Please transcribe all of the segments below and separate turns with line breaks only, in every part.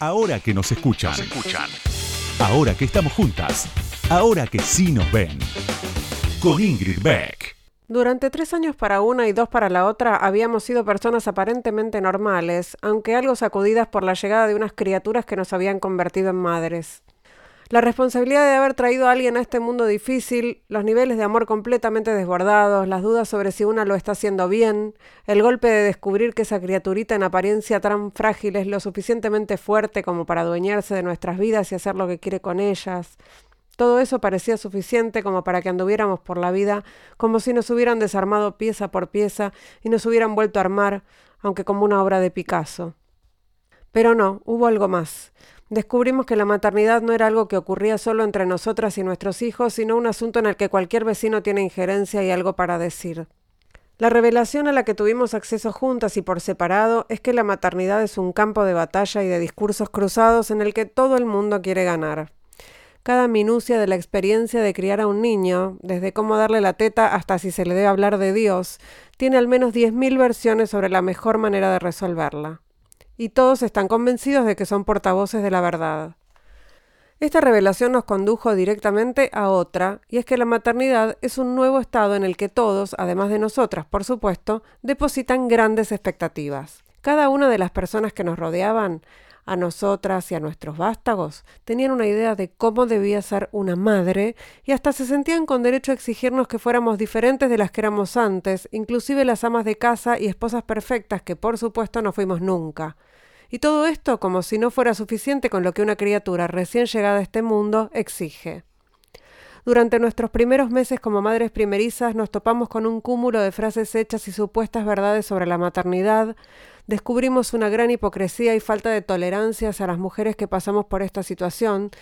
Ahora que nos escuchan. Ahora que estamos juntas. Ahora que sí nos ven. Con Ingrid Beck.
Durante tres años para una y dos para la otra habíamos sido personas aparentemente normales, aunque algo sacudidas por la llegada de unas criaturas que nos habían convertido en madres. La responsabilidad de haber traído a alguien a este mundo difícil, los niveles de amor completamente desbordados, las dudas sobre si una lo está haciendo bien, el golpe de descubrir que esa criaturita en apariencia tan frágil es lo suficientemente fuerte como para adueñarse de nuestras vidas y hacer lo que quiere con ellas. Todo eso parecía suficiente como para que anduviéramos por la vida como si nos hubieran desarmado pieza por pieza y nos hubieran vuelto a armar, aunque como una obra de Picasso. Pero no, hubo algo más descubrimos que la maternidad no era algo que ocurría solo entre nosotras y nuestros hijos, sino un asunto en el que cualquier vecino tiene injerencia y algo para decir. La revelación a la que tuvimos acceso juntas y por separado es que la maternidad es un campo de batalla y de discursos cruzados en el que todo el mundo quiere ganar. Cada minucia de la experiencia de criar a un niño, desde cómo darle la teta hasta si se le debe hablar de Dios, tiene al menos 10.000 versiones sobre la mejor manera de resolverla y todos están convencidos de que son portavoces de la verdad. Esta revelación nos condujo directamente a otra, y es que la maternidad es un nuevo estado en el que todos, además de nosotras, por supuesto, depositan grandes expectativas. Cada una de las personas que nos rodeaban a nosotras y a nuestros vástagos, tenían una idea de cómo debía ser una madre y hasta se sentían con derecho a exigirnos que fuéramos diferentes de las que éramos antes, inclusive las amas de casa y esposas perfectas que por supuesto no fuimos nunca. Y todo esto como si no fuera suficiente con lo que una criatura recién llegada a este mundo exige. Durante nuestros primeros meses como madres primerizas nos topamos con un cúmulo de frases hechas y supuestas verdades sobre la maternidad, descubrimos una gran hipocresía y falta de tolerancia hacia las mujeres que pasamos por esta situación,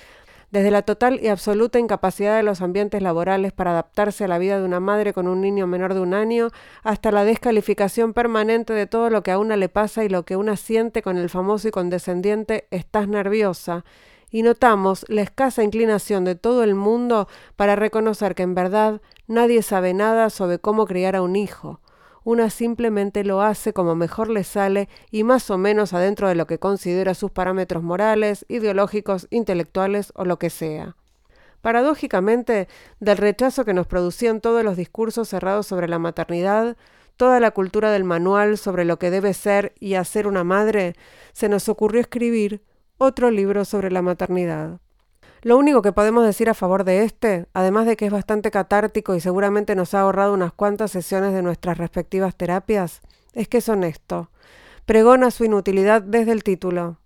desde la total y absoluta incapacidad de los ambientes laborales para adaptarse a la vida de una madre con un niño menor de un año, hasta la descalificación permanente de todo lo que a una le pasa y lo que una siente con el famoso y condescendiente estás nerviosa, y notamos la escasa inclinación de todo el mundo para reconocer que en verdad nadie sabe nada sobre cómo criar a un hijo, una simplemente lo hace como mejor le sale y más o menos adentro de lo que considera sus parámetros morales, ideológicos, intelectuales o lo que sea. Paradójicamente, del rechazo que nos producían todos los discursos cerrados sobre la maternidad, toda la cultura del manual sobre lo que debe ser y hacer una madre, se nos ocurrió escribir otro libro sobre la maternidad. Lo único que podemos decir a favor de este, además de que es bastante catártico y seguramente nos ha ahorrado unas cuantas sesiones de nuestras respectivas terapias, es que es honesto. Pregona su inutilidad desde el título.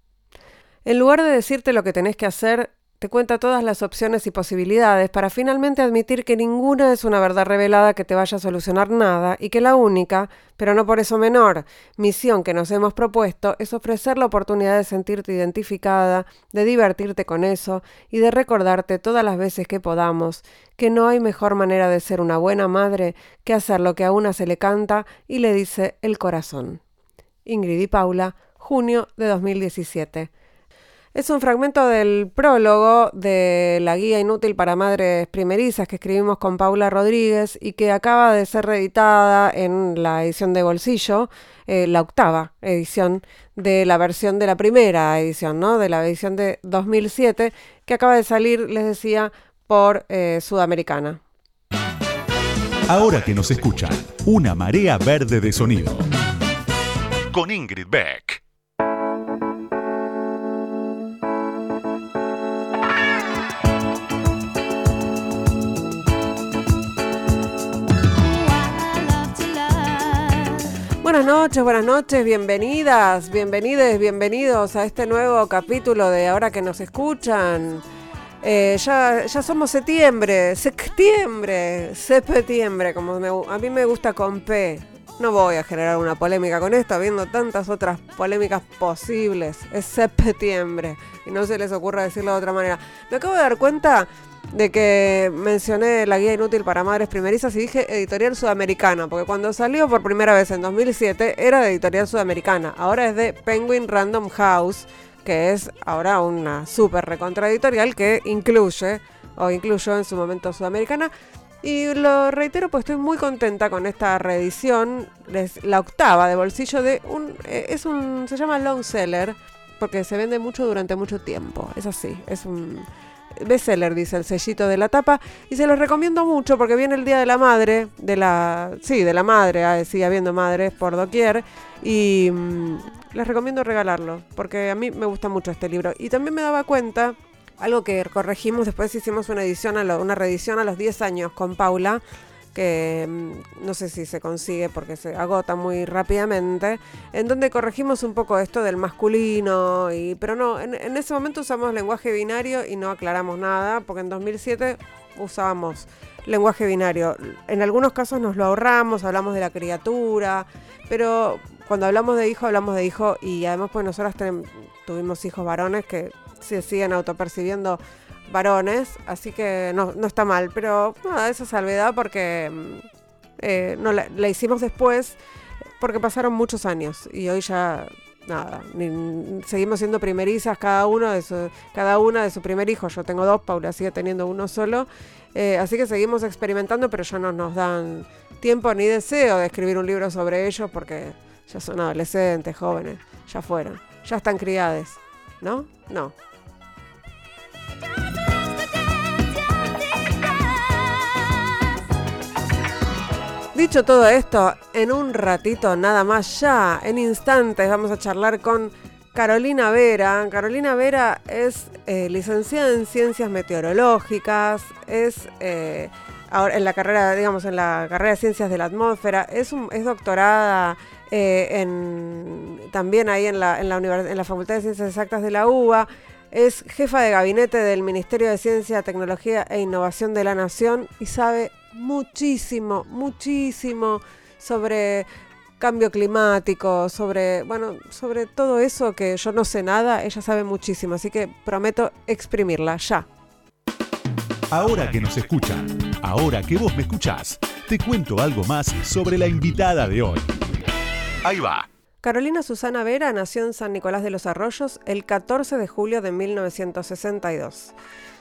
En lugar de decirte lo que tenés que hacer, te cuenta todas las opciones y posibilidades para finalmente admitir que ninguna es una verdad revelada que te vaya a solucionar nada y que la única, pero no por eso menor, misión que nos hemos propuesto es ofrecer la oportunidad de sentirte identificada, de divertirte con eso y de recordarte todas las veces que podamos que no hay mejor manera de ser una buena madre que hacer lo que a una se le canta y le dice el corazón. Ingrid y Paula, junio de 2017. Es un fragmento del prólogo de la guía inútil para madres primerizas que escribimos con Paula Rodríguez y que acaba de ser reeditada en la edición de bolsillo, eh, la octava edición de la versión de la primera edición, ¿no? De la edición de 2007, que acaba de salir, les decía, por eh, Sudamericana.
Ahora que nos escuchan, una marea verde de sonido. Con Ingrid Beck.
Buenas noches, buenas noches, bienvenidas, bienvenides, bienvenidos a este nuevo capítulo de Ahora que nos escuchan. Eh, ya, ya somos septiembre, septiembre, septiembre, como a mí me gusta con P. No voy a generar una polémica con esto, habiendo tantas otras polémicas posibles. Es septiembre y no se les ocurra decirlo de otra manera. Me acabo de dar cuenta de que mencioné la guía inútil para madres primerizas y dije editorial sudamericana, porque cuando salió por primera vez en 2007 era de editorial sudamericana, ahora es de Penguin Random House, que es ahora una súper recontraditorial que incluye, o incluyó en su momento sudamericana, y lo reitero, pues estoy muy contenta con esta reedición, es la octava de bolsillo de un, eh, es un, se llama Long Seller, porque se vende mucho durante mucho tiempo. Es así, es un bestseller, dice el sellito de la tapa. Y se los recomiendo mucho porque viene el Día de la Madre, de la. Sí, de la madre, ah, sigue habiendo madres por doquier. Y mm, les recomiendo regalarlo, porque a mí me gusta mucho este libro. Y también me daba cuenta, algo que corregimos, después hicimos una edición, a una reedición a los 10 años con Paula que mm, no sé si se consigue porque se agota muy rápidamente, en donde corregimos un poco esto del masculino, y, pero no, en, ese momento usamos lenguaje binario y no aclaramos nada, porque en 2007 usábamos lenguaje binario. En algunos casos nos lo ahorramos, hablamos de la criatura, pero cuando hablamos de hijo, hablamos de hijo y además pues nosotras tuvimos hijos varones que se siguen autopercibiendo varones, así que no, está mal, pero nada, esa salvedad porque mm, eh, no la, hicimos después porque pasaron muchos años y hoy ya nada, seguimos siendo primerizas cada uno de su, cada una de su primer hijo. Yo tengo dos, Paula sigue teniendo uno solo, eh, así que seguimos experimentando, pero ya no nos dan tiempo ni deseo de escribir un libro sobre ellos porque ya son adolescentes, jóvenes, ya fueron, ya están criadas, ¿no? No. Dicho todo esto, en un ratito nada más ya, en instantes vamos a charlar con Carolina Vera. Carolina Vera es eh, licenciada en ciencias meteorológicas, es eh, en la carrera, digamos, en la carrera de ciencias de la atmósfera, es, doctorada eh, en, también ahí en la, en, la en la Facultad de Ciencias Exactas de la UBA. Es jefa de gabinete del Ministerio de Ciencia, Tecnología e Innovación de la Nación y sabe muchísimo, muchísimo sobre cambio climático, sobre, bueno, sobre todo eso que yo no sé nada, ella sabe muchísimo, así que prometo exprimirla ya.
Ahora que nos escuchan, ahora que vos me escuchás, te cuento algo más sobre la invitada de hoy. Ahí va.
Carolina Susana Vera nació en San Nicolás de los Arroyos el 14 de julio de 1962.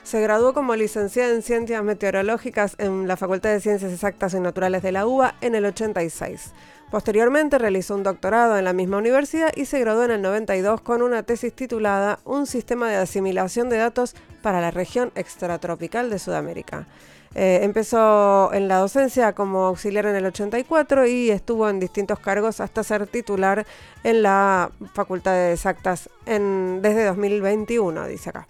Se graduó como licenciada en Ciencias Meteorológicas en la Facultad de Ciencias Exactas y Naturales de la UBA en el 86. Posteriormente realizó un doctorado en la misma universidad y se graduó en el 92 con una tesis titulada Un sistema de asimilación de datos para la región extratropical de Sudamérica. Eh, empezó en la docencia como auxiliar en el 84 y estuvo en distintos cargos hasta ser titular en la Facultad de Exactas en, desde 2021, dice acá.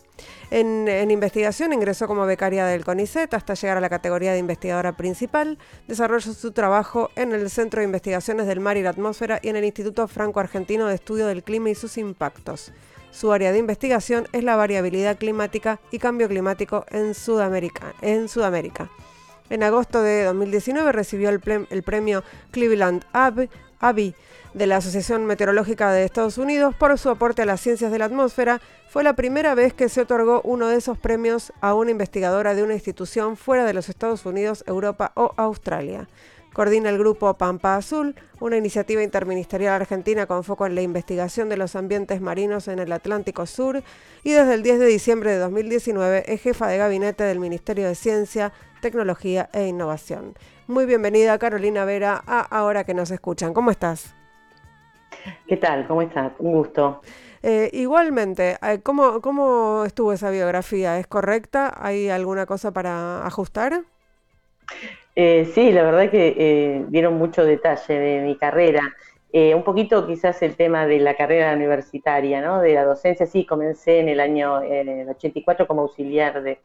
En, investigación ingresó como becaria del CONICET hasta llegar a la categoría de investigadora principal. Desarrolló su trabajo en el Centro de Investigaciones del Mar y la Atmósfera y en el Instituto Franco-Argentino de Estudio del Clima y sus Impactos. Su área de investigación es la variabilidad climática y cambio climático en Sudamérica. En, Sudamérica. en agosto de 2019 recibió el, premio Cleveland Abbey de la Asociación Meteorológica de Estados Unidos por su aporte a las ciencias de la atmósfera, fue la primera vez que se otorgó uno de esos premios a una investigadora de una institución fuera de los Estados Unidos, Europa o Australia. Coordina el grupo Pampa Azul, una iniciativa interministerial argentina con foco en la investigación de los ambientes marinos en el Atlántico Sur y desde el 10 de diciembre de 2019 es jefa de gabinete del Ministerio de Ciencia, Tecnología e Innovación. Muy bienvenida Carolina Vera a Ahora que nos escuchan. ¿Cómo estás?
¿Qué tal? ¿Cómo estás? Un gusto.
Eh, igualmente, eh, ¿cómo, ¿cómo estuvo esa biografía? ¿Es correcta? ¿Hay alguna cosa para ajustar?
Eh, sí, la verdad que dieron mucho detalle de mi carrera. un poquito quizás el tema de la carrera universitaria, ¿no? De la docencia, sí, comencé en el año 84 como auxiliar de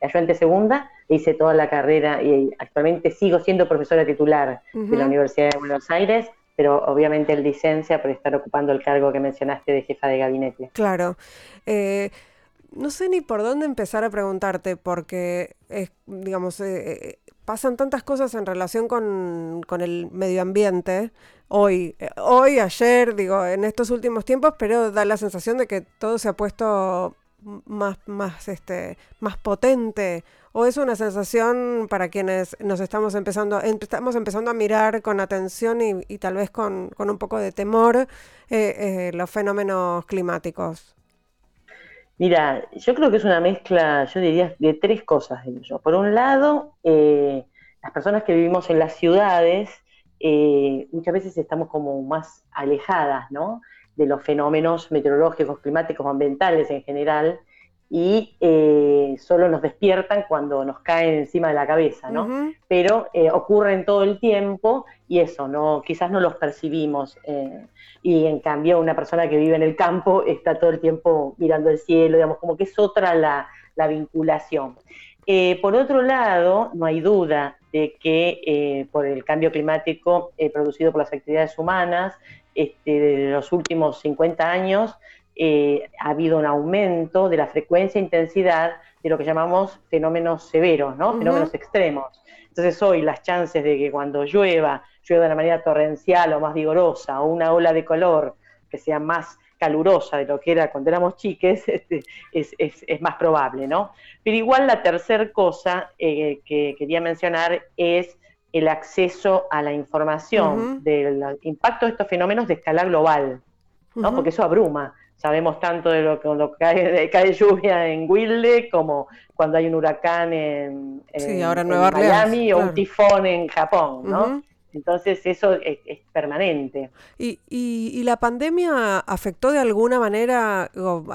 ayudante segunda, hice toda la carrera y actualmente sigo siendo profesora titular de la Universidad de Buenos Aires pero obviamente el licencia por estar ocupando el cargo que mencionaste de jefa de gabinete.
Claro. Eh, no sé ni por dónde empezar a preguntarte, porque, digamos, eh, eh, pasan tantas cosas en relación con, con el medio ambiente, hoy, hoy, ayer, digo, en estos últimos tiempos, pero da la sensación de que todo se ha puesto más, más, este, más potente o es una sensación para quienes nos estamos empezando, estamos empezando a mirar con atención y, tal vez con, un poco de temor eh, eh, los fenómenos climáticos?
Mira, yo creo que es una mezcla, yo diría, de tres cosas. Por un lado, eh, las personas que vivimos en las ciudades, muchas veces estamos como más alejadas, ¿no? de los fenómenos meteorológicos, climáticos, ambientales en general, y eh, solo nos despiertan cuando nos caen encima de la cabeza, ¿no? Pero eh, ocurren todo el tiempo y eso, no, quizás no los percibimos. Eh, y en cambio una persona que vive en el campo está todo el tiempo mirando el cielo, digamos, como que es otra la, vinculación. por otro lado, no hay duda de que por el cambio climático producido por las actividades humanas, este, de los últimos 50 años, eh, ha habido un aumento de la frecuencia e intensidad de lo que llamamos fenómenos severos, ¿no? Fenómenos extremos. Entonces hoy las chances de que cuando llueva, llueva de una manera torrencial o más vigorosa, o una ola de color que sea más calurosa de lo que era cuando éramos chiques, este, es, más probable, ¿no? Pero igual la tercera cosa eh, que quería mencionar es el acceso a la información del impacto de estos fenómenos de escala global, ¿no? Porque eso abruma sabemos tanto de lo que cuando cae, cae lluvia en Wilde como cuando hay un huracán en, Miami o un tifón en Japón, ¿no? Entonces eso es, permanente.
¿Y, y, la pandemia afectó de alguna manera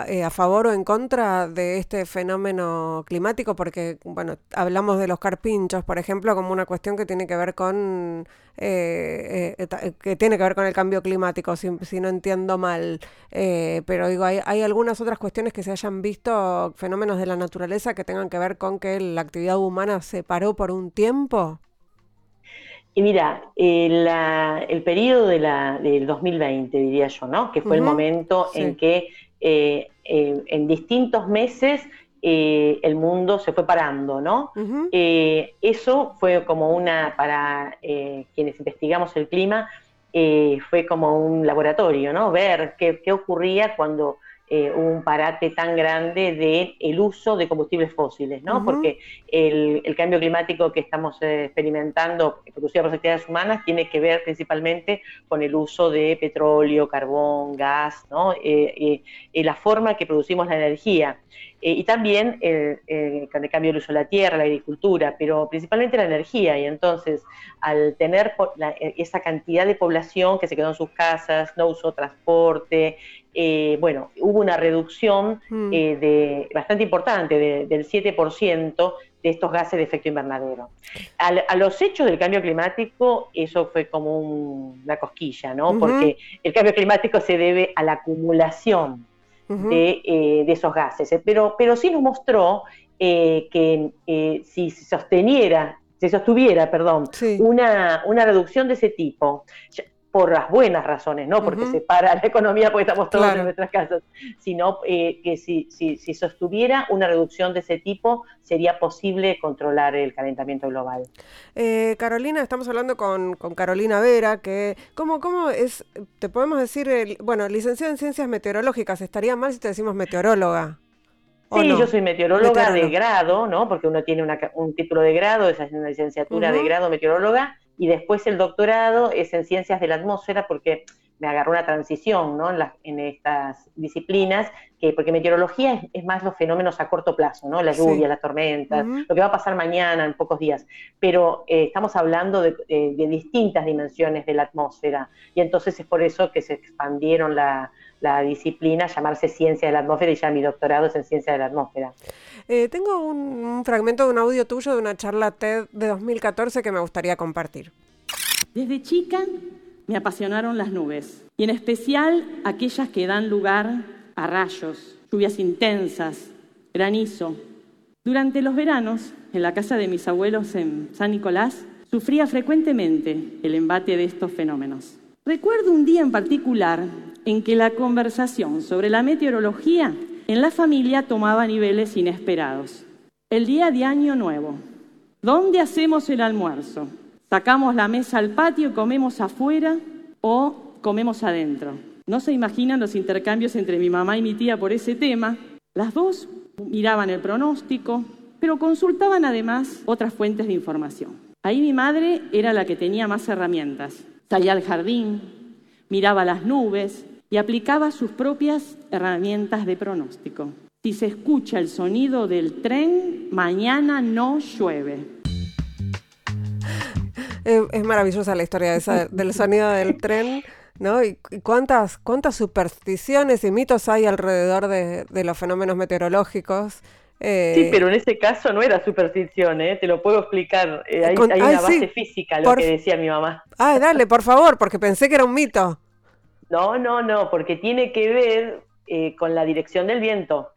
eh, a favor o en contra de este fenómeno climático? Porque, bueno, hablamos de los carpinchos, por ejemplo, como una cuestión que tiene que ver con eh, eh, que tiene que ver con el cambio climático, si, no entiendo mal. pero digo, ¿hay, ¿hay algunas otras cuestiones que se hayan visto, fenómenos de la naturaleza que tengan que ver con que la actividad humana se paró por un tiempo?
Y mira, eh, el periodo de la, del 2020, diría yo, ¿no? Que fue el momento en que eh, eh, en distintos meses el mundo se fue parando, ¿no? eso fue como una, para quienes investigamos el clima, fue como un laboratorio, ¿no? Ver qué, qué ocurría cuando eh, un parate tan grande de el uso de combustibles fósiles, ¿no? Porque el, cambio climático que estamos eh, experimentando, producido por las actividades humanas, tiene que ver principalmente con el uso de petróleo, carbón, gas, ¿no? Eh, la forma que producimos la energía. Y también el cambio del uso de la tierra, la agricultura, pero principalmente la energía. Y entonces, al tener esa cantidad de población que se quedó en sus casas, no usó transporte, eh, bueno, hubo una reducción mm. eh, de, bastante importante, del 7% de estos gases de efecto invernadero. a los hechos del cambio climático, eso fue como una cosquilla, ¿no? Porque el cambio climático se debe a la acumulación eh, de, esos gases. Pero, pero sí nos mostró que si se sosteniera se sostuviera, perdón, una, una, reducción de ese tipo, por las buenas razones, no porque se para la economía porque estamos todos en nuestras casas, sino eh, que si, si, si, sostuviera una reducción de ese tipo, sería posible controlar el calentamiento global.
Eh, Carolina, estamos hablando con, Carolina Vera, que ¿cómo, ¿cómo es, te podemos decir, bueno, licenciada en Ciencias Meteorológicas, estaría mal si te decimos meteoróloga?
Sí, yo soy meteoróloga de grado, ¿no? Porque uno tiene un título de grado, esa es una licenciatura de grado meteoróloga, y después el doctorado es en ciencias de la atmósfera porque me agarró una transición ¿no? en, estas disciplinas, que, porque meteorología es, más los fenómenos a corto plazo, ¿no? la lluvia, las tormentas, lo que va a pasar mañana en pocos días, pero eh, estamos hablando de, de, distintas dimensiones de la atmósfera y entonces es por eso que se expandieron la, la disciplina, llamarse ciencia de la atmósfera y ya mi doctorado es en ciencia de la atmósfera.
Eh, tengo un, fragmento de un audio tuyo de una charla TED de 2014 que me gustaría compartir.
Desde chica me apasionaron las nubes y en especial aquellas que dan lugar a rayos, lluvias intensas, granizo. Durante los veranos, en la casa de mis abuelos en San Nicolás, sufría frecuentemente el embate de estos fenómenos. Recuerdo un día en particular en que la conversación sobre la meteorología en la familia tomaba niveles inesperados. El día de Año Nuevo. ¿Dónde hacemos el almuerzo? ¿Sacamos la mesa al patio comemos afuera o comemos adentro? No se imaginan los intercambios entre mi mamá y mi tía por ese tema. Las dos miraban el pronóstico, pero consultaban además otras fuentes de información. Ahí mi madre era la que tenía más herramientas. Salía al jardín, miraba las nubes, y aplicaba sus propias herramientas de pronóstico. Si se escucha el sonido del tren, mañana no llueve.
Es, maravillosa la historia del sonido del tren. ¿no? Y, cuántas, cuántas supersticiones y mitos hay alrededor de, los fenómenos meteorológicos.
Eh, sí, pero en ese caso no era superstición, ¿eh? te lo puedo explicar. Eh, hay, una base física, lo que decía mi mamá.
Ah, dale, por favor, porque pensé que era un mito.
No, no, no, porque tiene que ver eh, con la dirección del viento.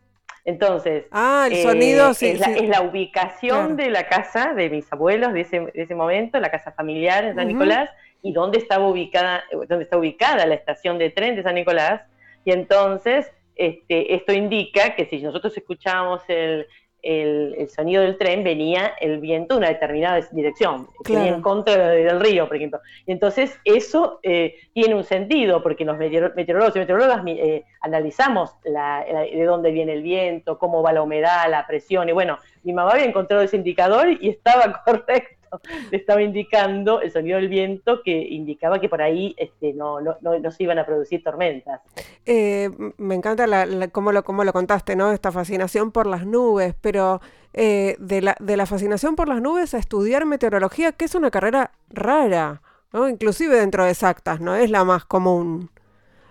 Entonces,
ah, el sonido,
sí, es, La, ubicación de la casa de mis abuelos de ese, de ese momento, la casa familiar en San Nicolás, y dónde estaba ubicada, dónde está ubicada la estación de tren de San Nicolás. Y entonces, este, esto indica que si nosotros escuchamos el, el, sonido del tren, venía el viento de una determinada dirección, venía en contra del río, por ejemplo. Y entonces eso eh, tiene un sentido, porque los meteorólogos y meteorólogas eh, analizamos de dónde viene el viento, cómo va la humedad, la presión, y bueno, mi mamá había encontrado ese indicador y estaba correcto. le estaba indicando el sonido del viento que indicaba que por ahí este, no, no, no, se iban a producir tormentas.
Eh, me encanta la, cómo, lo, cómo lo contaste, ¿no? Esta fascinación por las nubes, pero eh, de, la, de la fascinación por las nubes a estudiar meteorología, que es una carrera rara, ¿no? Inclusive dentro de exactas, ¿no? Es la más común.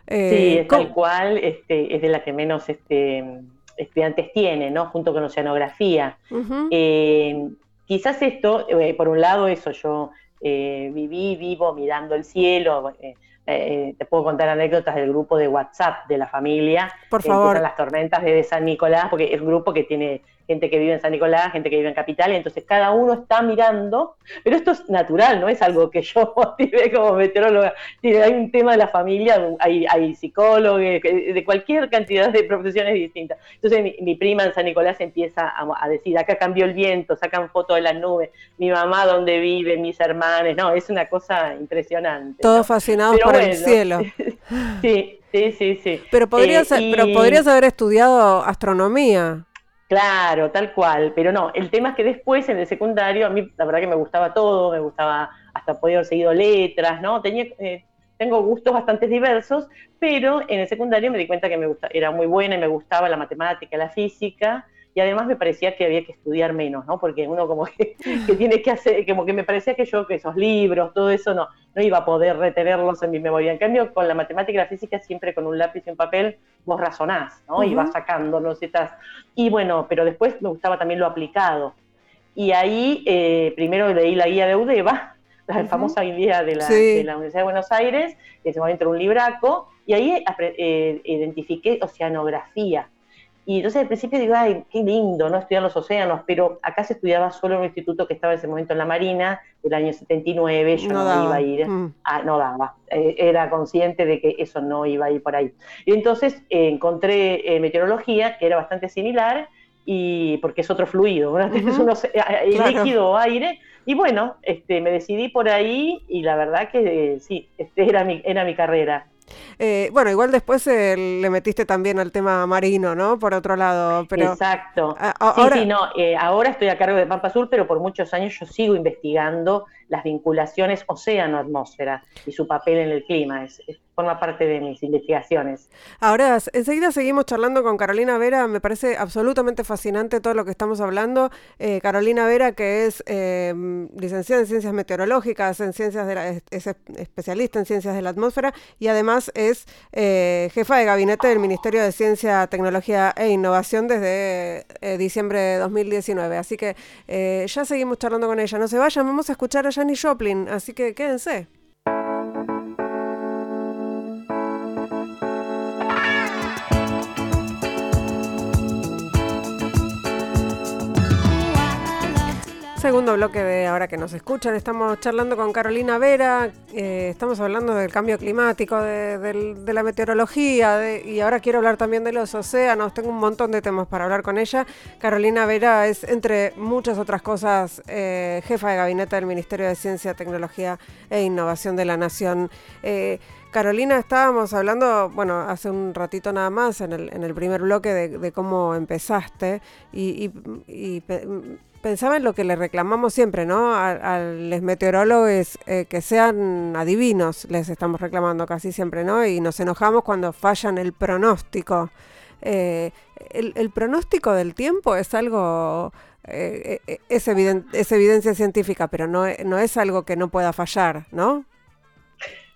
Eh, sí, es tal cual, este, es de la que menos este, estudiantes tiene, ¿no? Junto con oceanografía. Quizás esto, eh, por un lado, eso, yo eh, viví, vivo mirando el cielo. Eh, te puedo contar anécdotas del grupo de WhatsApp de la familia.
Por favor.
Las tormentas de San Nicolás, porque es un grupo que tiene gente que vive en San Nicolás, gente que vive en Capital, entonces cada uno está mirando, pero esto es natural, no es algo que yo motive como meteoróloga. Hay un tema de la familia, hay, hay psicólogos, de cualquier cantidad de profesiones distintas. Entonces mi, prima en San Nicolás empieza a, decir, acá cambió el viento, sacan fotos de las nubes, mi mamá dónde vive, mis hermanos, no, es una cosa impresionante.
Todos fascinados por el cielo.
sí, sí, sí, sí.
Pero podrías, eh, pero podrías haber estudiado astronomía.
Claro, tal cual, pero no, el tema es que después en el secundario, a mí la verdad que me gustaba todo, me gustaba hasta poder haber seguido letras, ¿no? Tenía, eh, tengo gustos bastante diversos, pero en el secundario me di cuenta que me gusta, era muy buena y me gustaba la matemática, la física, y además me parecía que había que estudiar menos, ¿no? Porque uno como que, tiene que hacer, como que me parecía que yo, que esos libros, todo eso, no, no iba a poder retenerlos en mi memoria. En cambio, con la matemática y la física, siempre con un lápiz y un papel, vos razonás, ¿no? Y vas sacándolos y estás... Y bueno, pero después me gustaba también lo aplicado. Y ahí, eh, primero leí la guía de UDEVA, la famosa guía de la, de la, Universidad de Buenos Aires, que en ese momento era un libraco, y ahí eh, identifiqué oceanografía y entonces al principio digo, ay, qué lindo, ¿no? Estudiar los océanos, pero acá se estudiaba solo en un instituto que estaba en ese momento en la Marina, del año 79, yo no, iba a ir, mm. ah, no daba, eh, era consciente de que eso no iba a ir por ahí. Y entonces eh, encontré eh, meteorología, que era bastante similar, y porque es otro fluido, ¿no? líquido o aire, y bueno, este, me decidí por ahí y la verdad que sí, este era mi, era mi carrera.
Eh, bueno, igual después eh, le metiste también al tema marino, ¿no? Por otro lado. Pero,
Exacto. ahora... Sí, sí, no. Eh, ahora estoy a cargo de Pampa Sur, pero por muchos años yo sigo investigando las vinculaciones océano-atmósfera y su papel en el clima. Es, forma parte de mis investigaciones.
Ahora, enseguida seguimos charlando con Carolina Vera. Me parece absolutamente fascinante todo lo que estamos hablando. Eh, Carolina Vera, que es em, licenciada en Ciencias Meteorológicas, en ciencias de la, es especialista en Ciencias de la Atmósfera y además es eh, jefa de gabinete del Ministerio de Ciencia, Tecnología e Innovación desde eh, diciembre de 2019. Así que ya seguimos charlando con ella. No se vayan, vamos a escuchar a Janis Joplin, así que quédense. Segundo bloque de ahora que nos escuchan. Estamos charlando con Carolina Vera, eh, estamos hablando del cambio climático, de, la meteorología y ahora quiero hablar también de los océanos. Tengo un montón de temas para hablar con ella. Carolina Vera es, entre muchas otras cosas, eh, jefa de gabinete del Ministerio de Ciencia, Tecnología e Innovación de la Nación. Eh, Carolina, estábamos hablando, bueno, hace un ratito nada más en el, en el primer bloque de, cómo empezaste y, pensaba en lo que le reclamamos siempre, ¿no? A, los meteorólogos eh, que sean adivinos, les estamos reclamando casi siempre, ¿no? Y nos enojamos cuando fallan el pronóstico. Eh, el, pronóstico del tiempo es algo, eh, es, es, evidencia científica, pero no, no es algo que no pueda fallar, ¿no?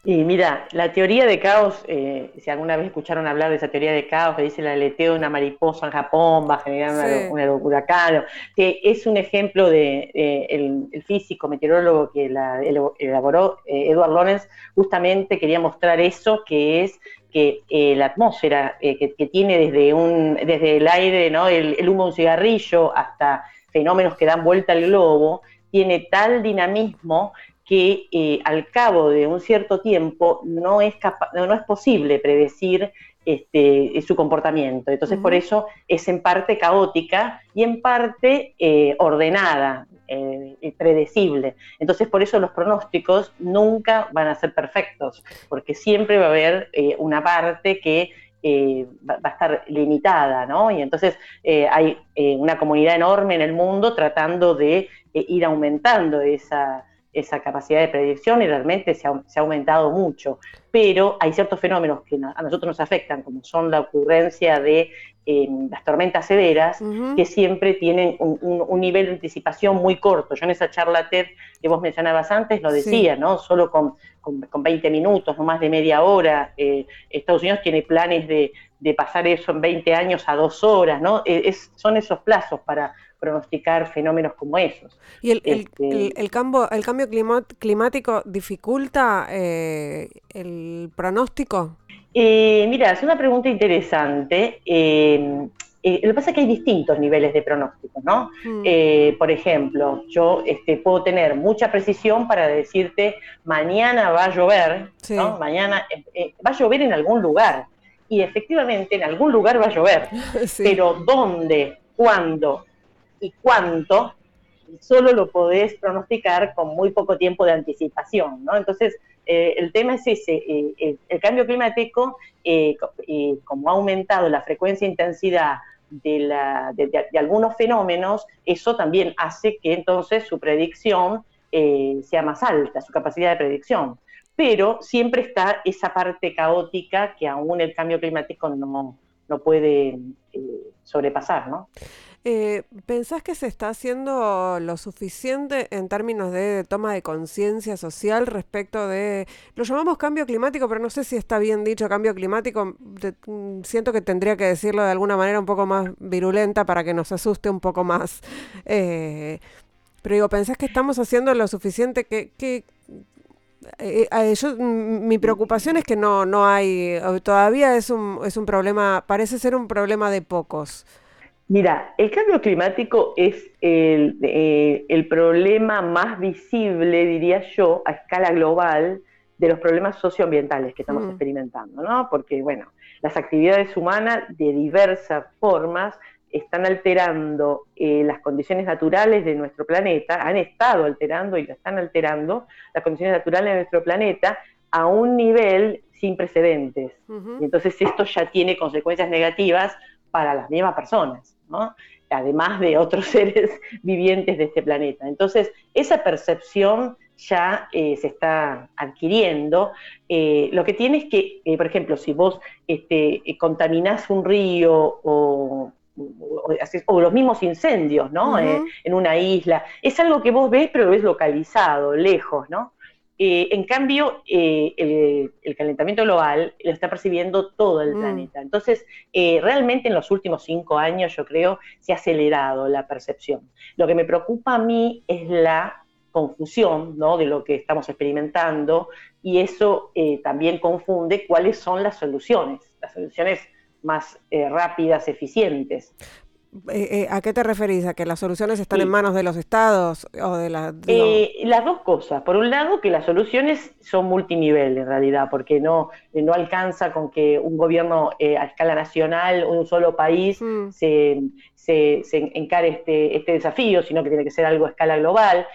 Y mira, la teoría de caos, eh, si alguna vez escucharon hablar de esa teoría de caos que dice el aleteo de una mariposa en Japón va a generar una, huracán, que es un ejemplo de, el, físico meteorólogo que la elaboró eh, Edward Lorenz, justamente quería mostrar eso, que es que eh, la atmósfera que, tiene desde un desde el aire, ¿no? el, el humo de un cigarrillo hasta fenómenos que dan vuelta al globo, tiene tal dinamismo que eh, al cabo de un cierto tiempo no es, no, es posible predecir este, su comportamiento. Entonces, por eso es en parte caótica y en parte eh, ordenada, eh, predecible. Entonces, por eso los pronósticos nunca van a ser perfectos, porque siempre va a haber una parte que va, a estar limitada, ¿no? Y entonces hay una comunidad enorme en el mundo tratando de ir aumentando esa esa capacidad de predicción y realmente se ha, aumentado mucho. Pero hay ciertos fenómenos que a nosotros nos afectan, como son la ocurrencia de em, las tormentas severas, que siempre tienen un, nivel de anticipación muy corto. Yo en esa charla TED que vos mencionabas antes lo decía, ¿no? Solo con, con, 20 minutos, no más de media hora. Eh, Estados Unidos tiene planes de, pasar eso en 20 años a dos horas, ¿no? E, es, son esos plazos para pronosticar fenómenos como esos.
¿Y el, el, este, cambio, el cambio climático dificulta eh, el pronóstico?
Eh, mira, es una pregunta interesante. Eh, lo que pasa es que hay distintos niveles de pronóstico, ¿no? Mm. por ejemplo, yo este, puedo tener mucha precisión para decirte mañana va a llover, ¿no? Mañana va a llover en algún lugar. Y efectivamente en algún lugar va a llover. Pero ¿dónde? ¿Cuándo? Y cuánto, solo lo podés pronosticar con muy poco tiempo de anticipación, ¿no? Entonces, eh, el tema es ese, eh, el cambio climático, eh, como ha aumentado la frecuencia e intensidad de, la, de, algunos fenómenos, eso también hace que entonces su predicción sea más alta, su capacidad de predicción. Pero siempre está esa parte caótica que aún el cambio climático no, no puede sobrepasar, ¿no?
Eh, ¿Pensás que se está haciendo lo suficiente en términos de toma de conciencia social respecto de, lo llamamos cambio climático, pero no sé si está bien dicho cambio climático, mm, siento que tendría que decirlo de alguna manera un poco más virulenta para que nos asuste un poco más. Eh, pero digo, ¿pensás que estamos haciendo lo suficiente que... eh, eh mm, mi preocupación es que no, no hay, todavía es un, es un problema, parece ser un problema de pocos.
Mira, el cambio climático es eh, el, problema más visible, diría yo, a escala global de los problemas socioambientales que estamos mm. experimentando, ¿no? Porque, bueno, las actividades humanas de diversas formas están alterando eh, las condiciones naturales de nuestro planeta, han estado alterando y están alterando las condiciones naturales de nuestro planeta a un nivel sin precedentes. Y entonces esto ya tiene consecuencias negativas para las mismas personas además de otros seres vivientes de este planeta. Entonces, esa percepción ya eh, se está adquiriendo. Eh, lo que tiene es que, eh, por ejemplo, si vos este, contaminás un río o, los mismos incendios, ¿no? en una isla, es algo que vos ves, pero lo ves localizado, lejos, ¿no? Eh, en cambio, eh, el, calentamiento global lo está percibiendo todo el mm. planeta. Entonces, eh, realmente en los últimos cinco años, yo creo, se ha acelerado la percepción. Lo que me preocupa a mí es la confusión ¿no? de lo que estamos experimentando y eso también confunde cuáles son las soluciones, las soluciones más rápidas, eficientes.
Eh, eh, ¿A qué te referís? ¿A que las soluciones están en manos de los estados o de, la,
eh, las dos cosas. Por un lado, que las soluciones son multinivel en realidad, porque no, no alcanza con que un gobierno a escala nacional, un solo país, mm. se, se, se, encare este, este desafío, sino que tiene que ser algo a escala global.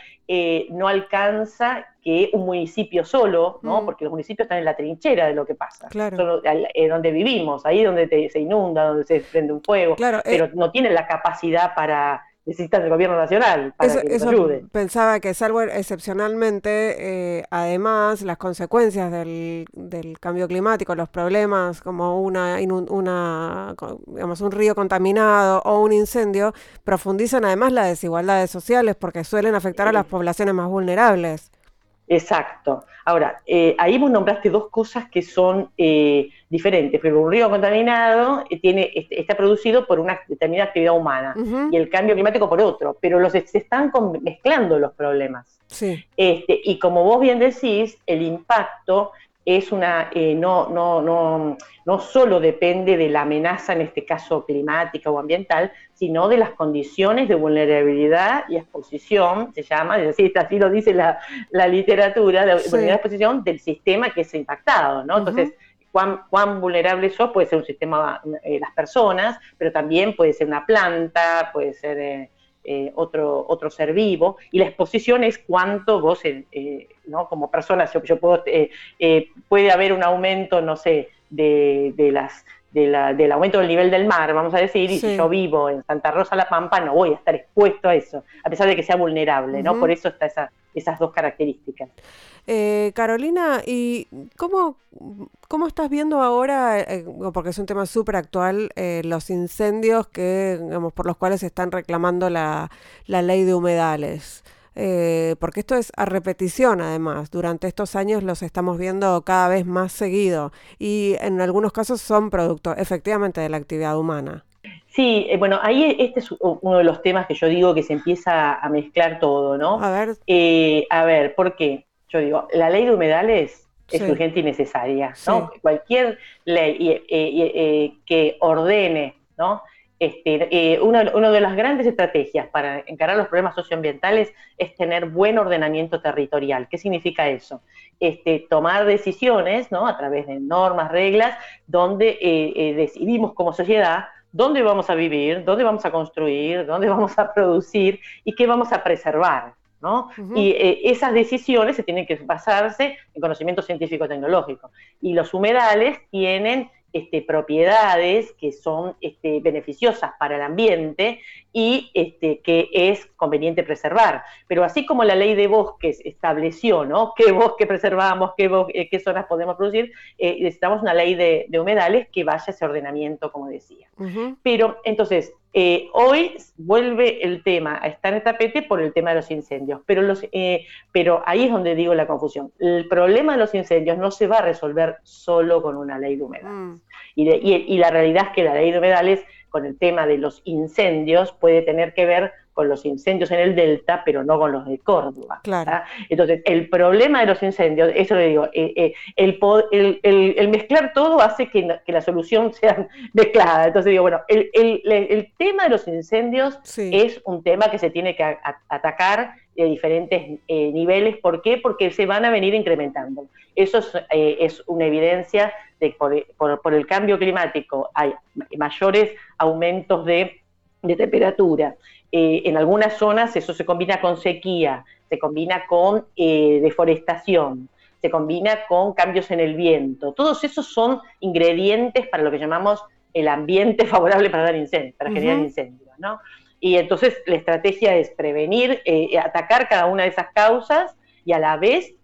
no alcanza que un municipio solo, ¿no? Mm. Porque los municipios están en la trinchera de lo que pasa, claro. Eh, donde vivimos, ahí donde se inunda, donde se prende un fuego, claro, eh, pero no tienen la capacidad para necesitan el gobierno nacional para que eso ayude.
Pensaba que salvo excepcionalmente, eh, además, las consecuencias del, del, cambio climático, los problemas como una, una, digamos, un río contaminado o un incendio, profundizan además las desigualdades sociales porque suelen afectar a las poblaciones más vulnerables.
Exacto. Ahora, eh, ahí vos nombraste dos cosas que son eh, diferentes, pero un río contaminado eh, tiene, está producido por una determinada actividad humana y el cambio climático por otro, pero los, se están mezclando los problemas.
Sí.
Este, y como vos bien decís, el impacto es una, eh, no, no, no, no solo depende de la amenaza, en este caso climática o ambiental, sino de las condiciones de vulnerabilidad y exposición, se llama, es decir, así lo dice la, literatura, de vulnerabilidad y exposición del sistema que es impactado, ¿no? Entonces, cuán, cuán vulnerable sos puede ser un sistema, eh, las personas, pero también puede ser una planta, puede ser... Eh, eh, otro, otro ser vivo, y la exposición es cuánto vos, eh, eh, ¿no? como persona, yo, puedo, puede haber un aumento, no sé, de, de las, del aumento del nivel del mar, vamos a decir, y si yo vivo en Santa Rosa La Pampa, no voy a estar expuesto a eso, a pesar de que sea vulnerable, ¿no? Por eso está esa, esas dos características.
Eh, Carolina, ¿y cómo, cómo estás viendo ahora, eh, porque es un tema súper actual, eh, los incendios que, digamos, por los cuales se están reclamando la, la ley de humedales? porque esto es a repetición además, durante estos años los estamos viendo cada vez más seguido y en algunos casos son producto efectivamente de la actividad humana.
Sí, bueno, ahí este es uno de los temas que yo digo que se empieza a mezclar todo, ¿no?
A ver.
a ver, ¿por qué? Yo digo, la ley de humedales es urgente y necesaria, ¿no? Cualquier ley eh, eh, que ordene, ¿no? Este, eh, una, de las grandes estrategias para encarar los problemas socioambientales es tener buen ordenamiento territorial. ¿Qué significa eso? Este, tomar decisiones, ¿no? A través de normas, reglas, donde decidimos como sociedad dónde vamos a vivir, dónde vamos a construir, dónde vamos a producir y qué vamos a preservar. Y eh, esas decisiones se tienen que basarse en conocimiento científico-tecnológico. Y los humedales tienen este, propiedades que son este, beneficiosas para el ambiente y este, que es conveniente preservar. Pero así como la ley de bosques estableció ¿no? qué bosque preservamos, qué, eh, qué zonas podemos producir, eh, necesitamos una ley de, humedales que vaya a ese ordenamiento, como decía. Pero entonces, eh, hoy vuelve el tema a estar en el tapete por el tema de los incendios, pero, los, eh, pero ahí es donde digo la confusión. El problema de los incendios no se va a resolver solo con una ley de humedales. Mm. y, la realidad es que la ley de humedales, con el tema de los incendios, puede tener que ver con los incendios en el delta, pero no con los de Córdoba. Entonces, el problema de los incendios, eso le digo, eh, eh, el, mezclar todo hace que, la solución sea mezclada. Entonces digo, bueno, el, tema de los incendios es un tema que se tiene que atacar de diferentes eh, niveles. ¿Por qué? Porque se van a venir incrementando. Eso es, una evidencia de que por, el cambio climático hay mayores aumentos de temperatura. Eh, en algunas zonas eso se combina con sequía, se combina con eh, deforestación, se combina con cambios en el viento. Todos esos son ingredientes para lo que llamamos el ambiente favorable para dar incendios, para generar incendios, ¿no? Y entonces la estrategia es prevenir, eh, atacar cada una de esas causas y a la vez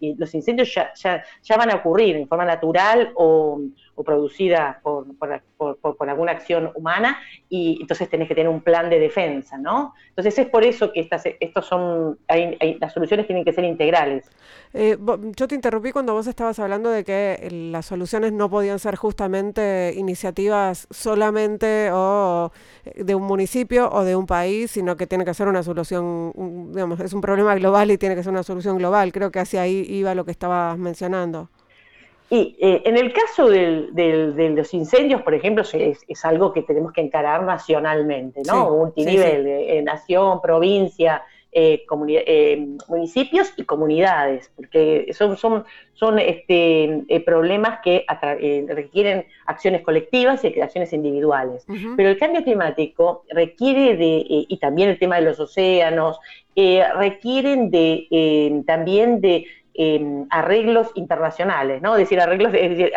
los incendios ya, van a ocurrir en forma natural o, o producida por, por, alguna acción humana y entonces tenés que tener un plan de defensa, ¿no? Entonces es por eso que estas, estos son, las soluciones tienen que ser integrales.
Eh, yo te interrumpí cuando vos estabas hablando de que las soluciones no podían ser justamente iniciativas solamente o eh, de un municipio o de un país, sino que tiene que ser una solución, digamos, es un problema global y tiene que ser una solución global. Creo que hacia ahí iba lo que estabas mencionando.
Y eh, en el caso de los incendios, por ejemplo, es, algo que tenemos que encarar nacionalmente, ¿no? Multinivel, eh, nación, provincia, eh, municipios y comunidades, porque son, son, son este, problemas que requieren acciones colectivas y acciones individuales. Pero el cambio climático requiere de, y también el tema de los océanos, requieren de, también de Em, arreglos internacionales, ¿no? Es decir, arreglos, es decir,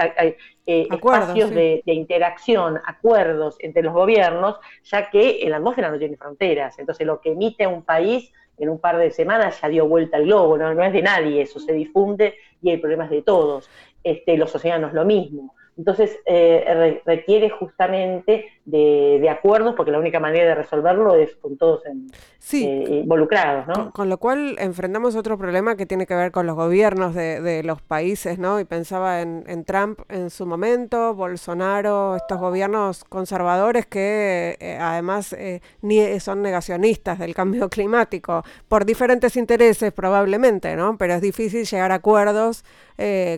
eh, espacios de, interacción, acuerdos entre los gobiernos, ya que la atmósfera no tiene fronteras. Entonces, lo que emite un país en un par de semanas ya dio vuelta al globo, no, no es de nadie, eso se difunde y hay problemas de todos. Este, los océanos lo mismo. Entonces, eh, requiere justamente de, acuerdos, porque la única manera de resolverlo es con todos eh, involucrados. ¿no?
Con, lo cual enfrentamos otro problema que tiene que ver con los gobiernos de, los países, ¿no? Y pensaba en, Trump en su momento, Bolsonaro, estos gobiernos conservadores que eh, además eh, son negacionistas del cambio climático, por diferentes intereses probablemente, ¿no? Pero es difícil llegar a acuerdos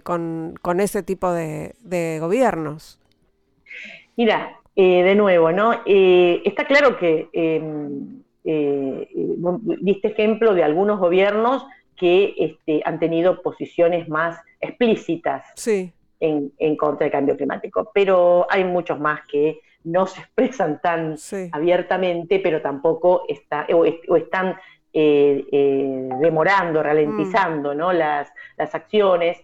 con, con ese tipo de, de gobiernos.
Mira, eh, de nuevo, ¿no? Eh, está claro que em, eh, diste ejemplo de algunos gobiernos que este, han tenido posiciones más explícitas en, contra del cambio climático, pero hay muchos más que no se expresan tan abiertamente, pero tampoco está, o, están demorando, ralentizando mm. las, las acciones.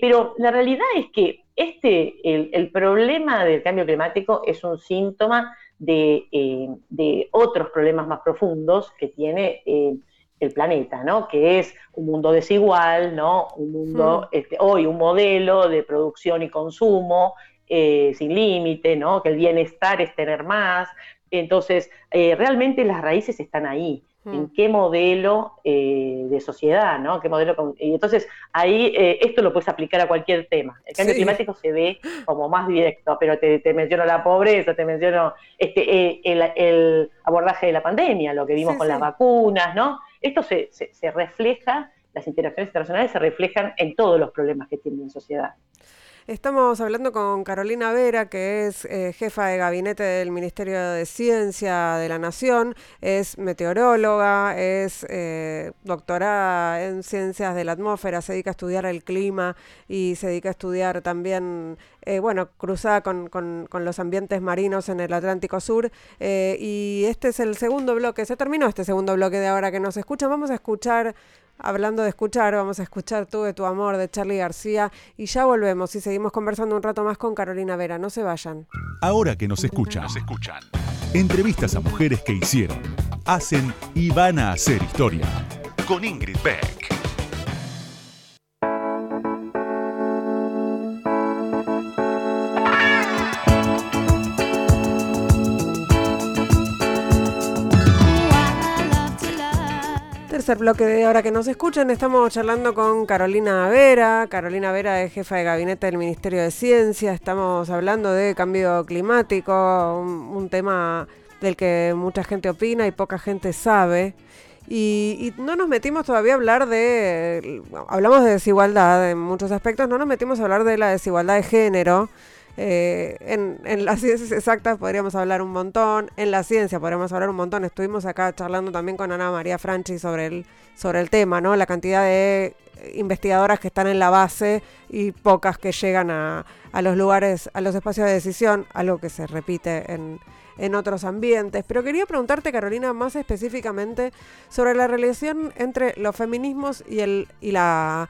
pero la realidad es que este, el, problema del cambio climático es un síntoma de, eh, otros problemas más profundos que tiene eh, el planeta, ¿no? Que es un mundo desigual, ¿no? Un mundo, hmm. este, hoy un modelo de producción y consumo eh, sin límite, ¿no? Que el bienestar es tener más. Entonces, realmente las raíces están ahí en mm. qué modelo eh, de sociedad, ¿no? ¿Qué modelo y entonces ahí eh, esto lo puedes aplicar a cualquier tema. El cambio climático se ve como más directo, pero te, menciono la pobreza, te menciono este eh, el, abordaje de la pandemia, lo que vimos con las vacunas, ¿no? Esto se, se refleja, las interacciones internacionales se reflejan en todos los problemas que tiene la sociedad.
Estamos hablando con Carolina Vera, que es eh, jefa de gabinete del Ministerio de Ciencia de la Nación, es meteoróloga, es eh, doctorada en ciencias de la atmósfera, se dedica a estudiar el clima y se dedica a estudiar también, eh, bueno, cruzada con, con, los ambientes marinos en el Atlántico Sur. y este es el segundo bloque, se terminó este segundo bloque de ahora que nos escuchan. Vamos a escuchar Hablando de escuchar, vamos a escuchar Tuve tu amor de Charlie García y ya volvemos y seguimos conversando un rato más con Carolina Vera. No se vayan.
Ahora que nos escuchan, nos escuchan. Entrevistas a mujeres que hicieron, hacen y van a hacer historia. Con Ingrid Beck.
Bloque de ahora que nos escuchan, estamos charlando con Carolina Vera. Carolina Vera es jefa de gabinete del Ministerio de Ciencia. Estamos hablando de cambio climático, un, tema del que mucha gente opina y poca gente sabe. Y, no nos metimos todavía a hablar de, hablamos de desigualdad en muchos aspectos, no nos metimos a hablar de la desigualdad de género. Eh, en, las ciencias exactas podríamos hablar un montón, en la ciencia podríamos hablar un montón. Estuvimos acá charlando también con Ana María Franchi sobre el, sobre el tema, ¿no? La cantidad de investigadoras que están en la base y pocas que llegan a, a los lugares, a los espacios de decisión, algo que se repite en, en otros ambientes. Pero quería preguntarte, Carolina, más específicamente sobre la relación entre los feminismos y, el, y la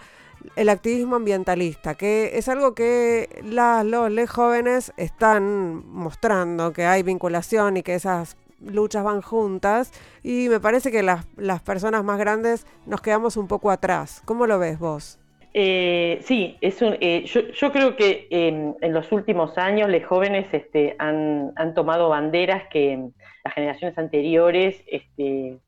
el activismo ambientalista, que es algo que las, los, jóvenes están mostrando, que hay vinculación y que esas luchas van juntas y me parece que las, las personas más grandes nos quedamos un poco atrás. ¿Cómo lo ves vos?
Eh, sí, es un, eh, yo, creo que em, en los últimos años los jóvenes este, han, han, tomado banderas que las generaciones anteriores este,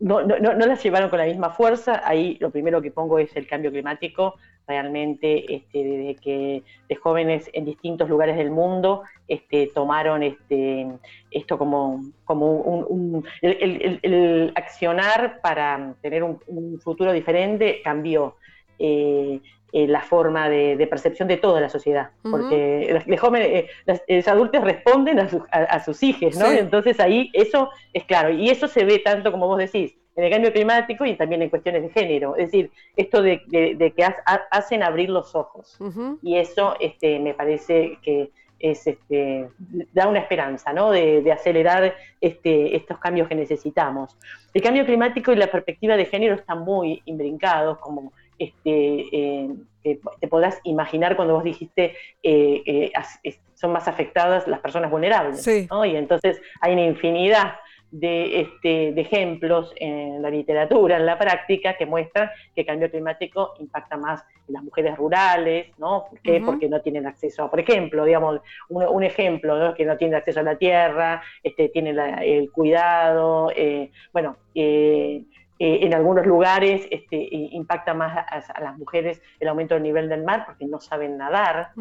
no, no, no, las llevaron con la misma fuerza. Ahí lo primero que pongo es el cambio climático. Realmente, este, desde que de jóvenes en distintos lugares del mundo este, tomaron este, esto como, como un, el, accionar para tener un, futuro diferente cambió. Eh, eh, la forma de, percepción de toda la sociedad, porque los, jóvenes, eh, los, adultos responden a, sus hijos, ¿no? Entonces ahí eso es claro, y eso se ve tanto como vos decís, en el cambio climático y también en cuestiones de género, es decir, esto de, que hacen abrir los ojos, y eso este, me parece que es, este, da una esperanza, ¿no? De, acelerar este, estos cambios que necesitamos. El cambio climático y la perspectiva de género están muy imbrincados, como este, eh, te podrás imaginar cuando vos dijiste eh, eh, son más afectadas las personas vulnerables. Y entonces hay una infinidad de, este, de ejemplos en la literatura, en la práctica, que muestran que el cambio climático impacta más en las mujeres rurales, ¿no? ¿Por qué? Porque no tienen acceso a, por ejemplo, digamos, un, ejemplo, ¿no? que no tienen acceso a la tierra, este, tienen el cuidado, eh, bueno, eh, eh, en algunos lugares este, impacta más a, las mujeres el aumento del nivel del mar porque no saben nadar,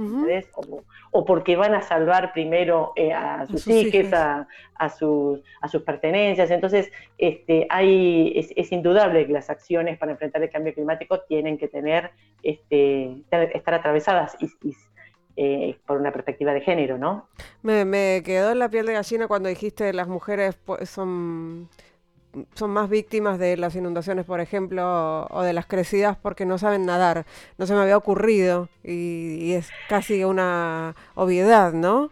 o, porque van a salvar primero eh, a sus, hijos, a, sus, a sus pertenencias. Entonces, este, hay, es, indudable que las acciones para enfrentar el cambio climático tienen que tener, este, estar atravesadas eh, por una perspectiva de género, ¿no?
Me, me quedó en la piel de gallina cuando dijiste las mujeres pues, son son más víctimas de las inundaciones, por ejemplo, o, de las crecidas porque no saben nadar. No se me había ocurrido y, es casi una obviedad, ¿no?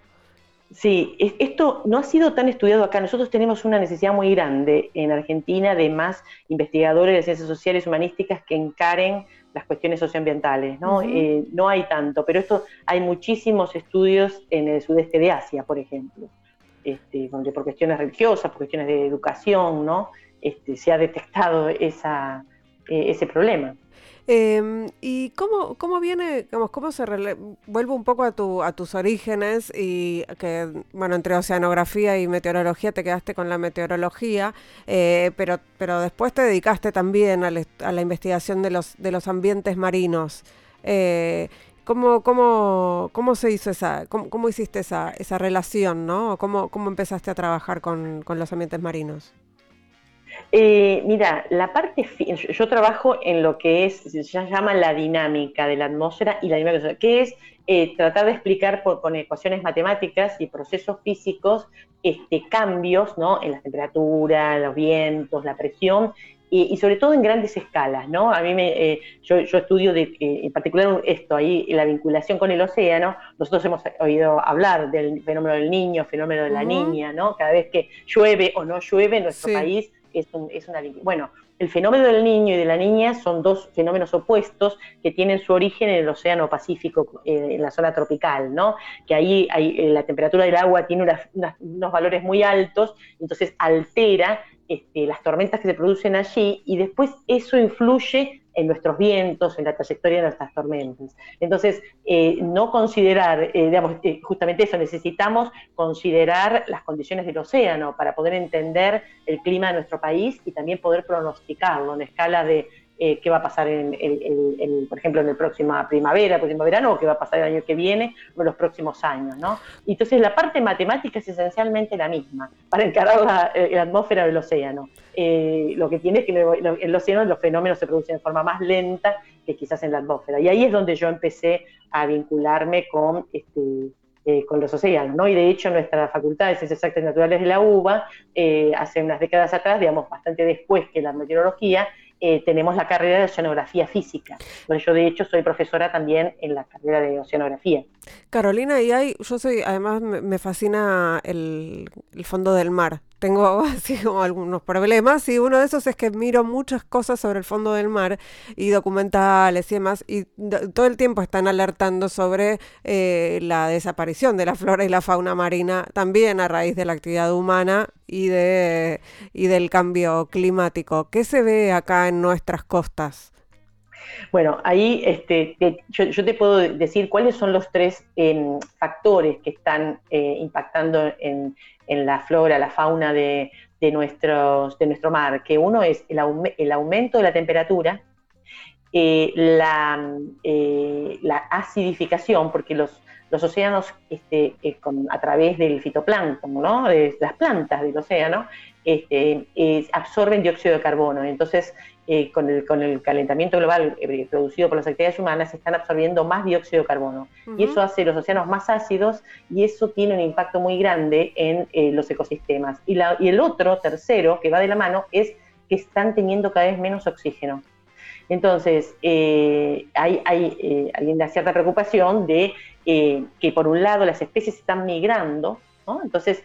Sí, esto no ha sido tan estudiado acá. Nosotros tenemos una necesidad muy grande en Argentina de más investigadores de ciencias sociales humanísticas que encaren las cuestiones socioambientales, ¿no? Eh, no hay tanto, pero esto hay muchísimos estudios en el sudeste de Asia, por ejemplo este, donde por cuestiones religiosas, por cuestiones de educación, ¿no? Este, se ha detectado eh, ese problema.
Em, ¿Y cómo, cómo viene, digamos, cómo se vuelvo un poco a, tu, a tus orígenes y que, bueno, entre oceanografía y meteorología te quedaste con la meteorología, eh, pero, pero después te dedicaste también a, la investigación de los, de los ambientes marinos. ¿Cómo, cómo, cómo se hizo esa, cómo, hiciste esa, esa relación, ¿no? ¿Cómo, ¿Cómo empezaste a trabajar con, los ambientes marinos?
Eh, mira, la parte, yo trabajo en lo que es, se llama la dinámica de la atmósfera y la dinámica, que es eh, tratar de explicar con ecuaciones matemáticas y procesos físicos este, cambios ¿no? en la temperatura, los vientos, la presión y, sobre todo en grandes escalas, ¿no? A mí me, eh, yo, estudio de, eh, en particular esto, ahí la vinculación con el océano, nosotros hemos oído hablar del fenómeno del niño, fenómeno de la niña, ¿no? Cada vez que llueve o no llueve en nuestro país es, un, es una... Bueno, el fenómeno del niño y de la niña son dos fenómenos opuestos que tienen su origen en el Océano Pacífico, eh, en la zona tropical, ¿no? Que ahí la temperatura del agua tiene unos valores muy altos, entonces altera este, las tormentas que se producen allí y después eso influye en nuestros vientos, en la trayectoria de nuestras tormentas. Entonces, eh, no considerar, eh, digamos, eh, justamente eso, necesitamos considerar las condiciones del océano para poder entender el clima de nuestro país y también poder pronosticarlo en escala de eh, qué va a pasar, en, por ejemplo, en el próximo primavera, próximo verano, o qué va a pasar el año que viene, o en los próximos años, ¿no? Entonces, la parte matemática es esencialmente la misma para encarar la, eh, atmósfera del océano. Eh, lo que tiene es que en el océano los fenómenos se producen de forma más lenta que quizás en la atmósfera. Y ahí es donde yo empecé a vincularme con este, con los océanos, ¿no? Y de hecho nuestra Facultad de Ciencias Exactas y Naturales de la UBA, hace unas décadas atrás, digamos, bastante después que la meteorología, eh, tenemos la carrera de oceanografía física. yo de hecho soy profesora también en la carrera de oceanografía.
Carolina, y hay, yo soy, además me, fascina el, fondo del mar. Tengo así como algunos problemas y uno de esos es que miro muchas cosas sobre el fondo del mar y documentales y demás y todo el tiempo están alertando sobre eh, la desaparición de la flora y la fauna marina también a raíz de la actividad humana y, de, y del cambio climático. ¿Qué se ve acá en nuestras costas?
Bueno, ahí este, yo, te puedo decir cuáles son los tres em, factores que están eh, impactando en, la flora, la fauna de, nuestros, de nuestro mar, que uno es el, aumento de la temperatura, eh, eh, la, acidificación, porque los, océanos este, a través del fitoplancton, ¿no? de las plantas del océano, este, absorben dióxido de carbono. Entonces, eh, con, el, con, el, calentamiento global eh, producido por las actividades humanas, están absorbiendo más dióxido de carbono. Y eso hace los océanos más ácidos y eso tiene un impacto muy grande en eh, los ecosistemas. Y, la, y el otro, tercero, que va de la mano, es que están teniendo cada vez menos oxígeno. Entonces, hay, hay, hay, una cierta preocupación de que por un lado las especies están migrando, ¿no? Entonces,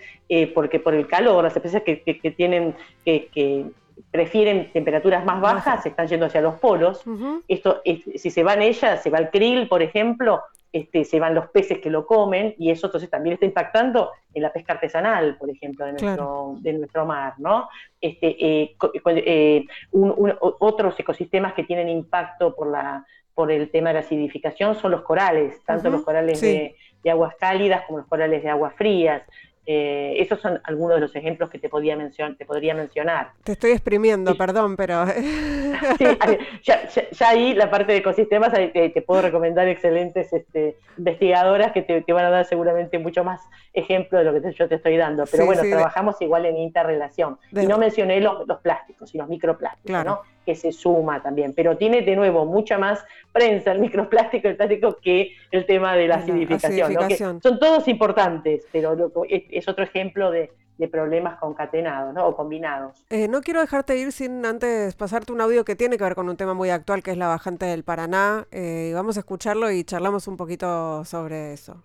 porque por el calor, las especies que, que, que tienen, que, prefieren temperaturas más bajas, se están yendo hacia los polos. Esto, si se van ellas, se va el krill, por ejemplo, este, se van los peces que lo comen y eso entonces también está impactando en la pesca artesanal, por ejemplo, de nuestro, de nuestro mar, ¿no? Este, eh, eh, otros ecosistemas que tienen impacto por la por el tema de la acidificación son los corales, tanto los corales de, de, aguas cálidas como los corales de aguas frías. Eh, esos son algunos de los ejemplos que te, podía te podría mencionar.
Te estoy exprimiendo, perdón, pero...
sí, ya, ahí la parte de ecosistemas te, puedo recomendar excelentes este, investigadoras que te, van a dar seguramente mucho más ejemplo de lo que yo te estoy dando. Pero bueno, trabajamos igual en interrelación. Y no mencioné los, los plásticos y los microplásticos, ¿no? Que se suma también, pero tiene de nuevo mucha más prensa el microplástico, el plástico, que el tema de la acidificación. son todos importantes, pero es, otro ejemplo de, problemas concatenados o combinados.
Eh, no quiero dejarte ir sin antes pasarte un audio que tiene que ver con un tema muy actual, que es la bajante del Paraná. Eh, vamos a escucharlo y charlamos un poquito sobre eso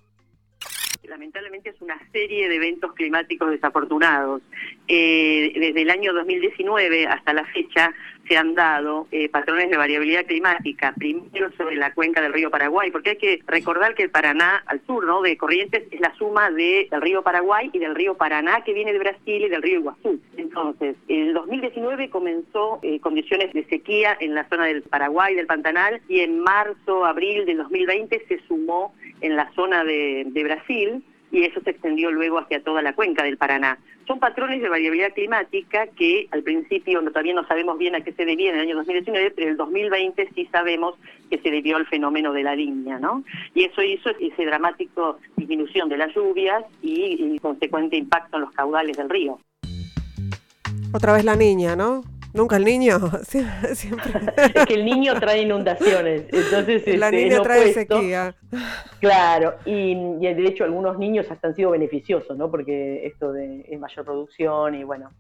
lamentablemente es una serie de eventos climáticos desafortunados. Eh, desde el año 2019 hasta la fecha se han dado eh, patrones de variabilidad climática, primero sobre la cuenca del río Paraguay, porque hay que recordar que el Paraná al sur, ¿no? De Corrientes es la suma de, del río Paraguay y del río Paraná que viene de Brasil y del río Iguazú. Entonces, en el 2019 comenzó eh, condiciones de sequía en la zona del Paraguay, del Pantanal, y en marzo, abril del 2020 se sumó en la zona de, de Brasil y eso se extendió luego hacia toda la cuenca del Paraná. Son patrones de variabilidad climática que al principio todavía no sabemos bien a qué se debía en el año 2019, pero en el 2020 sí sabemos que se debió al fenómeno de la niña, ¿no? Y eso hizo ese dramático disminución de las lluvias y, y consecuente impacto en los caudales del río.
Otra vez la niña, ¿no? Nunca el niño, siempre.
es que el niño trae inundaciones, entonces
la este, niña trae sequía.
Claro, y, de hecho algunos niños hasta han sido beneficiosos, ¿no? Porque esto de es mayor producción y bueno.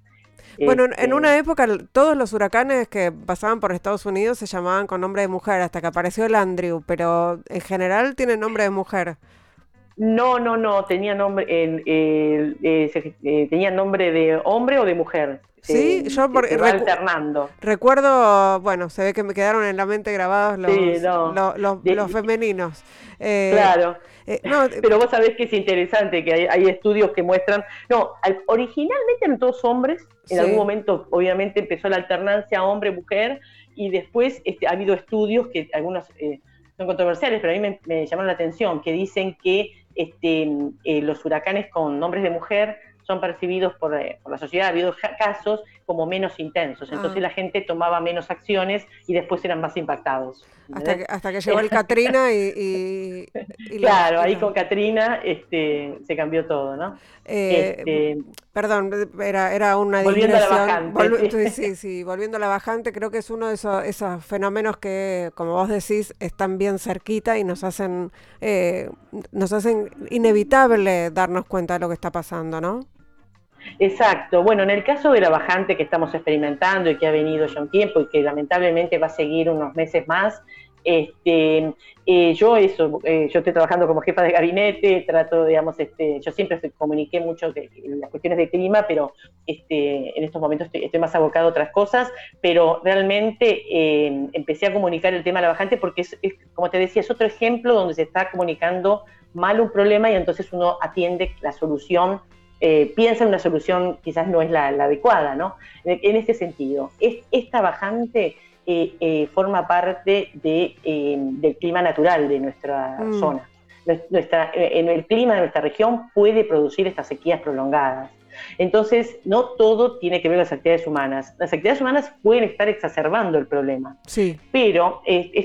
Bueno, en este una época todos los huracanes que pasaban por Estados Unidos se llamaban con nombre de mujer hasta que apareció el Andrew, pero en general tienen nombre de mujer.
No, no, no, tenía nombre, eh, eh, tenía nombre de hombre o de mujer.
Sí, yo
alternando.
recuerdo, bueno, se ve que me quedaron en la mente grabados los, los, femeninos.
Eh, claro. Eh, pero vos sabés que es interesante, que hay, estudios que muestran, no, originalmente eran todos hombres, en algún momento obviamente empezó la alternancia hombre-mujer y después este, ha habido estudios que algunos eh, son controversiales, pero a mí me, me llamaron la atención, que dicen que este, los huracanes con nombres de mujer son percibidos por, eh, por, la sociedad, ha habido casos como menos intensos, entonces ah. la gente tomaba menos acciones y después eran más impactados.
Hasta que, hasta que llegó el Katrina y...
claro, ahí con Katrina este, se cambió todo, ¿no?
Eh, este, perdón, era, era una
Volviendo a la bajante.
sí, sí, volviendo a la bajante, creo que es uno de esos, esos, fenómenos que, como vos decís, están bien cerquita y nos hacen, eh, nos hacen inevitable darnos cuenta de lo que está pasando, ¿no?
Exacto. Bueno, en el caso de la bajante que estamos experimentando y que ha venido ya un tiempo y que lamentablemente va a seguir unos meses más, este, eh, yo eso, eh, yo estoy trabajando como jefa de gabinete, trato, digamos, este, yo siempre comuniqué mucho que, las cuestiones de clima, pero este, en estos momentos estoy, más abocado a otras cosas, pero realmente eh, empecé a comunicar el tema de la bajante porque es, como te decía, es otro ejemplo donde se está comunicando mal un problema y entonces uno atiende la solución eh, piensa en una solución quizás no es la, adecuada, ¿no? En, este sentido, es, esta bajante eh, eh, forma parte de, del clima natural de nuestra mm. zona. Nuestra, en el clima de nuestra región puede producir estas sequías prolongadas. Entonces, no todo tiene que ver con las actividades humanas. Las actividades humanas pueden estar exacerbando el problema.
Sí.
Pero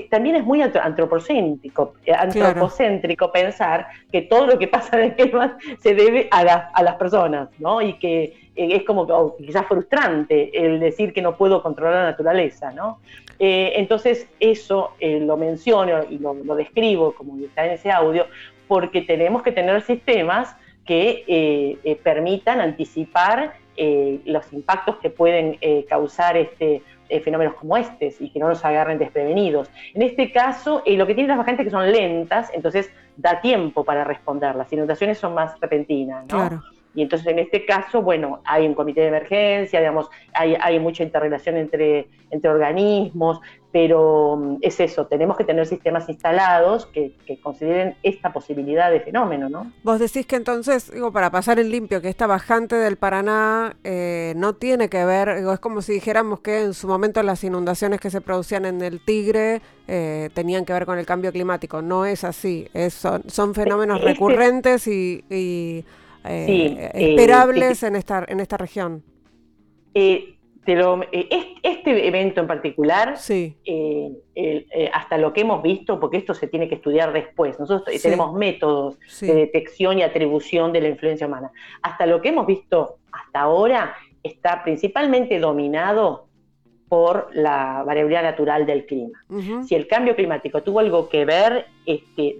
también es muy antropocéntrico, eh, antropocéntrico pensar que todo lo que pasa en el clima se debe a, a las personas, ¿no? Y que eh, es como oh, quizás frustrante el decir que no puedo controlar la naturaleza, ¿no? Eh, entonces, eso lo menciono y lo, lo describo, como está en ese audio, porque tenemos que tener sistemas que eh, eh, permitan anticipar eh, los impactos que pueden causar este, fenómenos como estos y que no nos agarren desprevenidos. En este caso, lo que tienen las bajantes que son lentas, entonces da tiempo para responder. Las inundaciones son más repentinas, ¿no? Y entonces en este caso, bueno, hay un comité de emergencia, digamos, hay, hay mucha interrelación entre, entre organismos, pero mm, es eso, tenemos que tener sistemas instalados que, consideren esta posibilidad de fenómeno, ¿no?
Vos decís que entonces, digo, para pasar en limpio, que esta bajante del Paraná eh, no tiene que ver, digo, es como si dijéramos que en su momento las inundaciones que se producían en el Tigre eh, tenían que ver con el cambio climático, no es así, son, fenómenos recurrentes y, eh, esperables en, esta, en esta región.
Eh, este evento en particular, eh, eh, hasta lo que hemos visto, porque esto se tiene que estudiar después, nosotros tenemos métodos de detección y atribución de la influencia humana, hasta lo que hemos visto hasta ahora está principalmente dominado por la variabilidad natural del clima. Si el cambio climático tuvo algo que ver, este,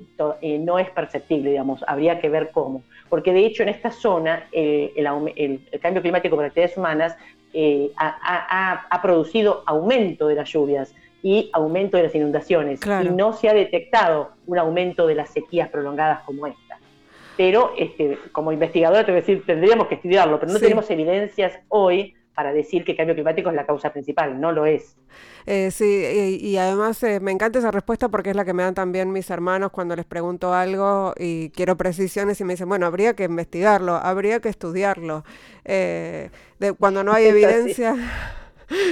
no es perceptible, digamos, habría que ver cómo. Porque de hecho en esta zona el, el cambio climático por actividades humanas eh, ha, producido aumento de las lluvias y aumento de las inundaciones. Y no se ha detectado un aumento de las sequías prolongadas como esta. Pero este, como investigadora, te decir, tendríamos que estudiarlo, pero no tenemos evidencias hoy para decir que el cambio climático es la causa principal, no lo es.
Eh, sí, y, además eh, me encanta esa respuesta porque es la que me dan también mis hermanos cuando les pregunto algo y quiero precisiones y me dicen, bueno, habría que investigarlo, habría que estudiarlo. Eh, de, cuando no hay evidencia...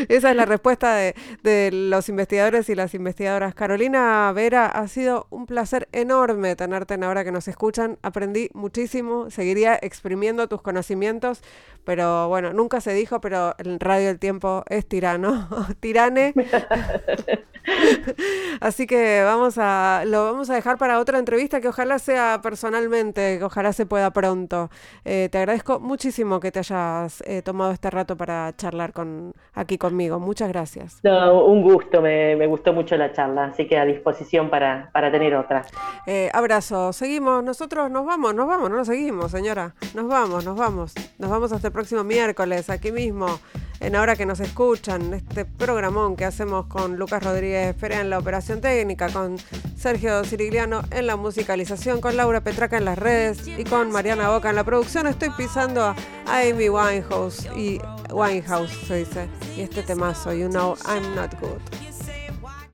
Esa es la respuesta de, los investigadores y las investigadoras. Carolina Vera, ha sido un placer enorme tenerte en ahora que nos escuchan. Aprendí muchísimo, seguiría exprimiendo tus conocimientos, pero bueno, nunca se dijo, pero el radio del tiempo es tirano, tirane. Así que vamos a, lo vamos a dejar para otra entrevista que ojalá sea personalmente, que ojalá se pueda pronto. Eh, te agradezco muchísimo que te hayas eh, tomado este rato para charlar con aquí conmigo. Muchas gracias.
un gusto, me, gustó mucho la charla, así que a disposición para, para tener otra.
Eh, abrazo, seguimos, nosotros nos vamos, nos vamos, no nos seguimos, señora. Nos vamos, nos vamos. Nos vamos hasta el próximo miércoles, aquí mismo en Ahora que nos escuchan, este programón que hacemos con Lucas Rodríguez Pérez en la operación técnica, con Sergio Cirigliano en la musicalización, con Laura Petraca en las redes y con Mariana Boca en la producción. Estoy pisando a Amy Winehouse y Winehouse se dice. Y este temazo, You Know I'm Not Good.